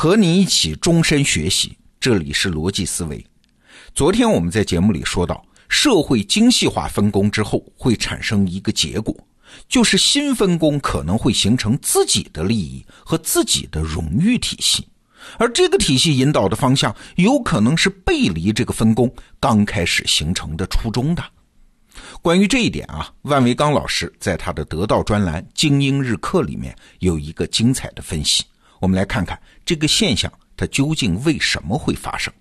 和你一起终身学习，这里是逻辑思维。昨天我们在节目里说到，社会精细化分工之后会产生一个结果，就是新分工可能会形成自己的利益和自己的荣誉体系，而这个体系引导的方向有可能是背离这个分工刚开始形成的初衷的。关于这一点啊，万维刚老师在他的得到专栏《精英日课》里面有一个精彩的分析。我们来看看这个现象，它究竟为什么会发生？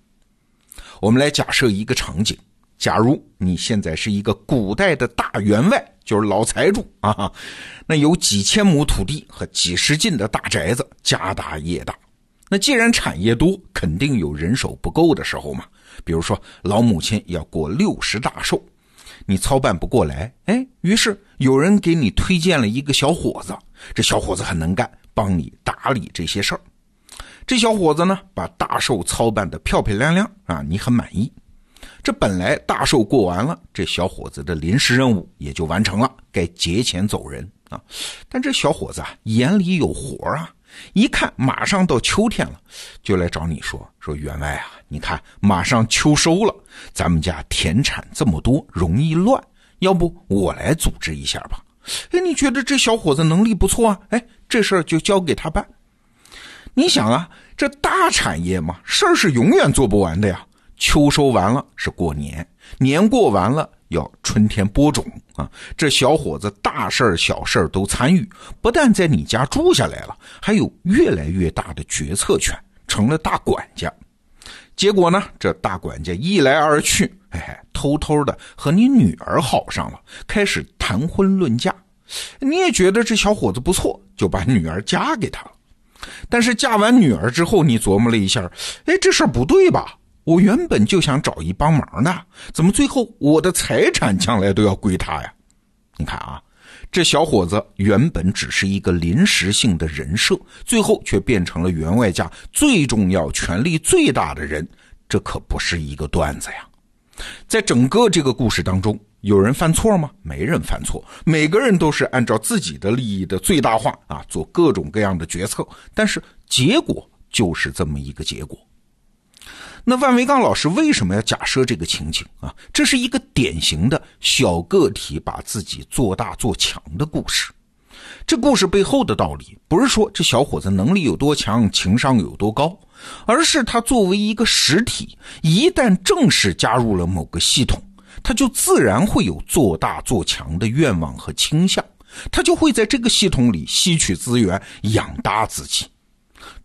我们来假设一个场景：假如你现在是一个古代的大员外，就是老财主啊，那有几千亩土地和几十进的大宅子，家大业大。那既然产业多，肯定有人手不够的时候嘛。比如说，老母亲要过六十大寿，你操办不过来，哎，于是有人给你推荐了一个小伙子，这小伙子很能干。帮你打理这些事儿，这小伙子呢，把大寿操办的漂漂亮亮啊，你很满意。这本来大寿过完了，这小伙子的临时任务也就完成了，该节前走人啊。但这小伙子啊，眼里有活啊，一看马上到秋天了，就来找你说说员外啊，你看马上秋收了，咱们家田产这么多，容易乱，要不我来组织一下吧？哎，你觉得这小伙子能力不错啊？哎。这事儿就交给他办。你想啊，这大产业嘛，事儿是永远做不完的呀。秋收完了是过年，年过完了要春天播种啊。这小伙子大事儿、小事儿都参与，不但在你家住下来了，还有越来越大的决策权，成了大管家。结果呢，这大管家一来二去，哎，偷偷的和你女儿好上了，开始谈婚论嫁。你也觉得这小伙子不错，就把女儿嫁给他了。但是嫁完女儿之后，你琢磨了一下，哎，这事儿不对吧？我原本就想找一帮忙的，怎么最后我的财产将来都要归他呀？你看啊，这小伙子原本只是一个临时性的人设，最后却变成了员外家最重要、权力最大的人，这可不是一个段子呀。在整个这个故事当中。有人犯错吗？没人犯错，每个人都是按照自己的利益的最大化啊，做各种各样的决策。但是结果就是这么一个结果。那万维刚老师为什么要假设这个情景啊？这是一个典型的小个体把自己做大做强的故事。这故事背后的道理，不是说这小伙子能力有多强，情商有多高，而是他作为一个实体，一旦正式加入了某个系统。他就自然会有做大做强的愿望和倾向，他就会在这个系统里吸取资源，养大自己。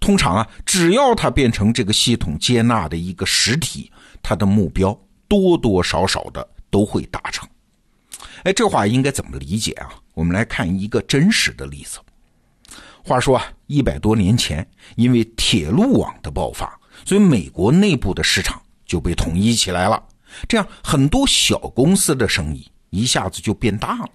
通常啊，只要他变成这个系统接纳的一个实体，他的目标多多少少的都会达成。哎，这话应该怎么理解啊？我们来看一个真实的例子。话说啊，一百多年前，因为铁路网的爆发，所以美国内部的市场就被统一起来了。这样很多小公司的生意一下子就变大了，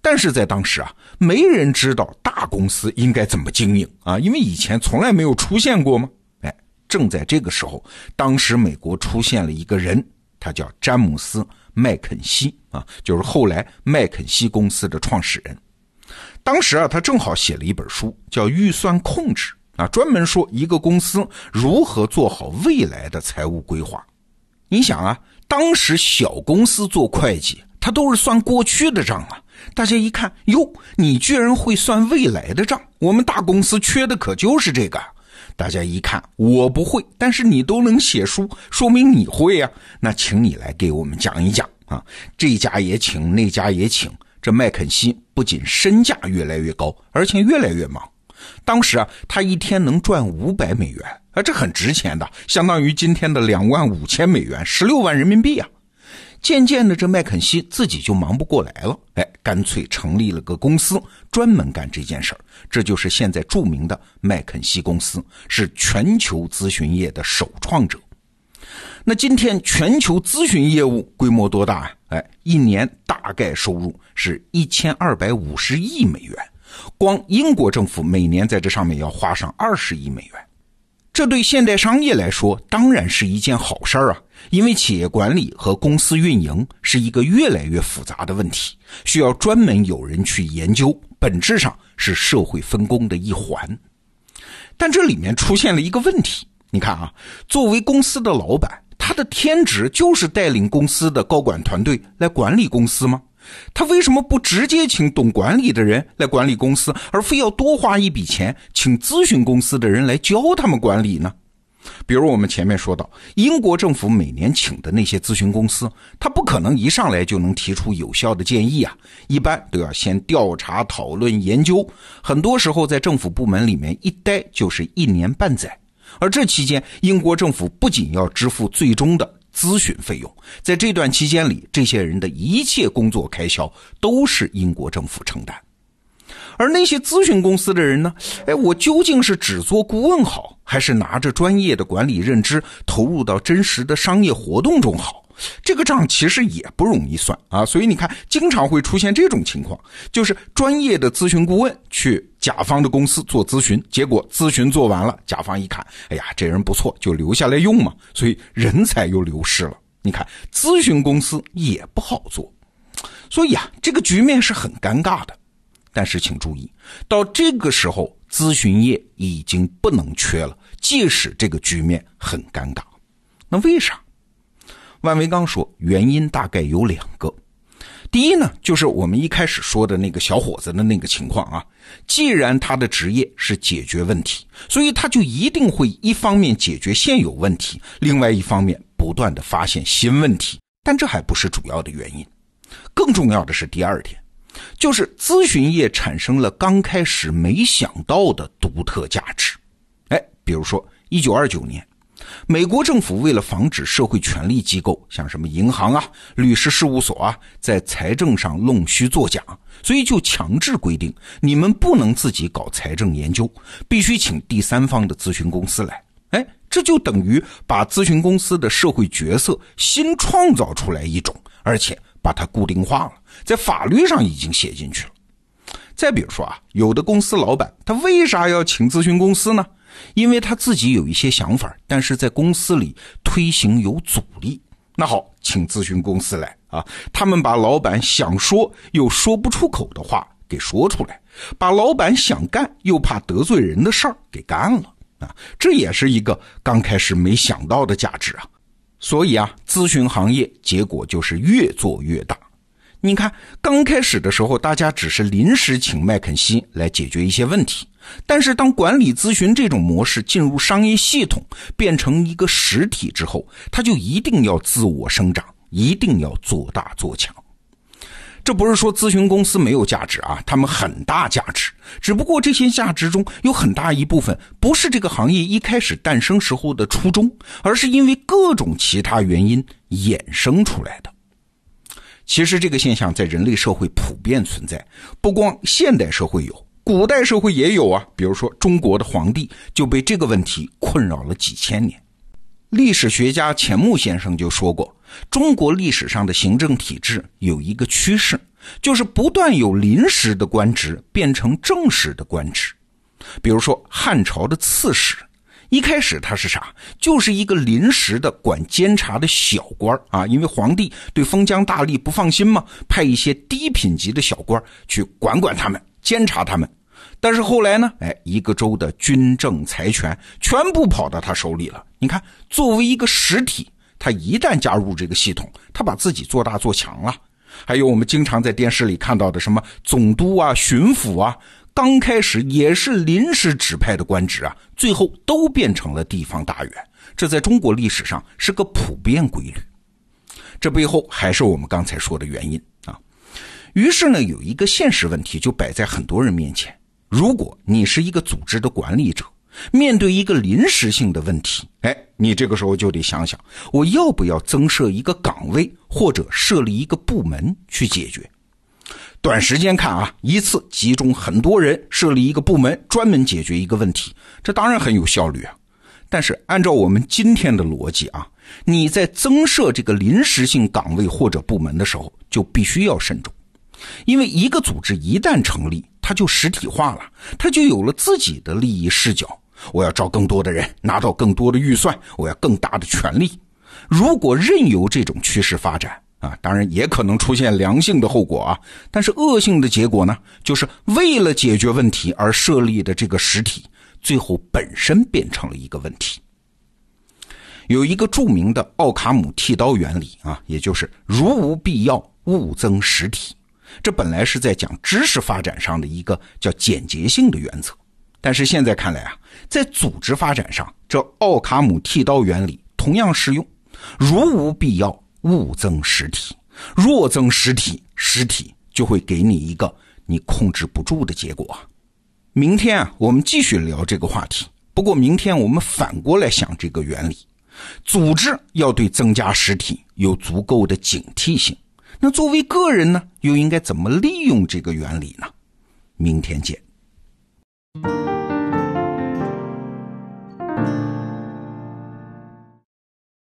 但是在当时啊，没人知道大公司应该怎么经营啊，因为以前从来没有出现过吗？哎，正在这个时候，当时美国出现了一个人，他叫詹姆斯·麦肯锡啊，就是后来麦肯锡公司的创始人。当时啊，他正好写了一本书，叫《预算控制》啊，专门说一个公司如何做好未来的财务规划。你想啊，当时小公司做会计，他都是算过去的账啊。大家一看，哟，你居然会算未来的账，我们大公司缺的可就是这个。大家一看，我不会，但是你都能写书，说明你会呀。那请你来给我们讲一讲啊。这家也请，那家也请。这麦肯锡不仅身价越来越高，而且越来越忙。当时啊，他一天能赚五百美元。啊，这很值钱的，相当于今天的两万五千美元，十六万人民币啊！渐渐的，这麦肯锡自己就忙不过来了，哎，干脆成立了个公司，专门干这件事儿。这就是现在著名的麦肯锡公司，是全球咨询业的首创者。那今天全球咨询业务规模多大啊？哎，一年大概收入是一千二百五十亿美元，光英国政府每年在这上面要花上二十亿美元。这对现代商业来说当然是一件好事儿啊，因为企业管理和公司运营是一个越来越复杂的问题，需要专门有人去研究，本质上是社会分工的一环。但这里面出现了一个问题，你看啊，作为公司的老板，他的天职就是带领公司的高管团队来管理公司吗？他为什么不直接请懂管理的人来管理公司，而非要多花一笔钱请咨询公司的人来教他们管理呢？比如我们前面说到，英国政府每年请的那些咨询公司，他不可能一上来就能提出有效的建议啊，一般都要先调查、讨论、研究，很多时候在政府部门里面一待就是一年半载，而这期间，英国政府不仅要支付最终的。咨询费用，在这段期间里，这些人的一切工作开销都是英国政府承担。而那些咨询公司的人呢？哎，我究竟是只做顾问好，还是拿着专业的管理认知投入到真实的商业活动中好？这个账其实也不容易算啊。所以你看，经常会出现这种情况，就是专业的咨询顾问去甲方的公司做咨询，结果咨询做完了，甲方一看，哎呀，这人不错，就留下来用嘛，所以人才又流失了。你看，咨询公司也不好做，所以啊，这个局面是很尴尬的。但是请注意，到这个时候，咨询业已经不能缺了，即使这个局面很尴尬。那为啥？万维刚说，原因大概有两个。第一呢，就是我们一开始说的那个小伙子的那个情况啊。既然他的职业是解决问题，所以他就一定会一方面解决现有问题，另外一方面不断的发现新问题。但这还不是主要的原因，更重要的是第二点。就是咨询业产生了刚开始没想到的独特价值，哎，比如说一九二九年，美国政府为了防止社会权力机构像什么银行啊、律师事务所啊，在财政上弄虚作假，所以就强制规定你们不能自己搞财政研究，必须请第三方的咨询公司来。哎，这就等于把咨询公司的社会角色新创造出来一种，而且。把它固定化了，在法律上已经写进去了。再比如说啊，有的公司老板他为啥要请咨询公司呢？因为他自己有一些想法，但是在公司里推行有阻力。那好，请咨询公司来啊，他们把老板想说又说不出口的话给说出来，把老板想干又怕得罪人的事儿给干了啊。这也是一个刚开始没想到的价值啊。所以啊，咨询行业结果就是越做越大。你看，刚开始的时候，大家只是临时请麦肯锡来解决一些问题。但是，当管理咨询这种模式进入商业系统，变成一个实体之后，它就一定要自我生长，一定要做大做强。这不是说咨询公司没有价值啊，他们很大价值。只不过这些价值中有很大一部分不是这个行业一开始诞生时候的初衷，而是因为各种其他原因衍生出来的。其实这个现象在人类社会普遍存在，不光现代社会有，古代社会也有啊。比如说中国的皇帝就被这个问题困扰了几千年。历史学家钱穆先生就说过，中国历史上的行政体制有一个趋势，就是不断有临时的官职变成正式的官职。比如说汉朝的刺史，一开始他是啥？就是一个临时的管监察的小官啊，因为皇帝对封疆大吏不放心嘛，派一些低品级的小官去管管他们，监察他们。但是后来呢？哎，一个州的军政财权全部跑到他手里了。你看，作为一个实体，他一旦加入这个系统，他把自己做大做强了。还有我们经常在电视里看到的什么总督啊、巡抚啊，刚开始也是临时指派的官职啊，最后都变成了地方大员。这在中国历史上是个普遍规律。这背后还是我们刚才说的原因啊。于是呢，有一个现实问题就摆在很多人面前。如果你是一个组织的管理者，面对一个临时性的问题，哎，你这个时候就得想想，我要不要增设一个岗位，或者设立一个部门去解决？短时间看啊，一次集中很多人设立一个部门，专门解决一个问题，这当然很有效率啊。但是按照我们今天的逻辑啊，你在增设这个临时性岗位或者部门的时候，就必须要慎重，因为一个组织一旦成立，它就实体化了，它就有了自己的利益视角。我要招更多的人，拿到更多的预算，我要更大的权利。如果任由这种趋势发展啊，当然也可能出现良性的后果啊。但是恶性的结果呢，就是为了解决问题而设立的这个实体，最后本身变成了一个问题。有一个著名的奥卡姆剃刀原理啊，也就是如无必要，勿增实体。这本来是在讲知识发展上的一个叫简洁性的原则，但是现在看来啊，在组织发展上，这奥卡姆剃刀原理同样适用。如无必要，勿增实体。若增实体，实体就会给你一个你控制不住的结果。明天啊，我们继续聊这个话题。不过明天我们反过来想这个原理：组织要对增加实体有足够的警惕性。那作为个人呢，又应该怎么利用这个原理呢？明天见。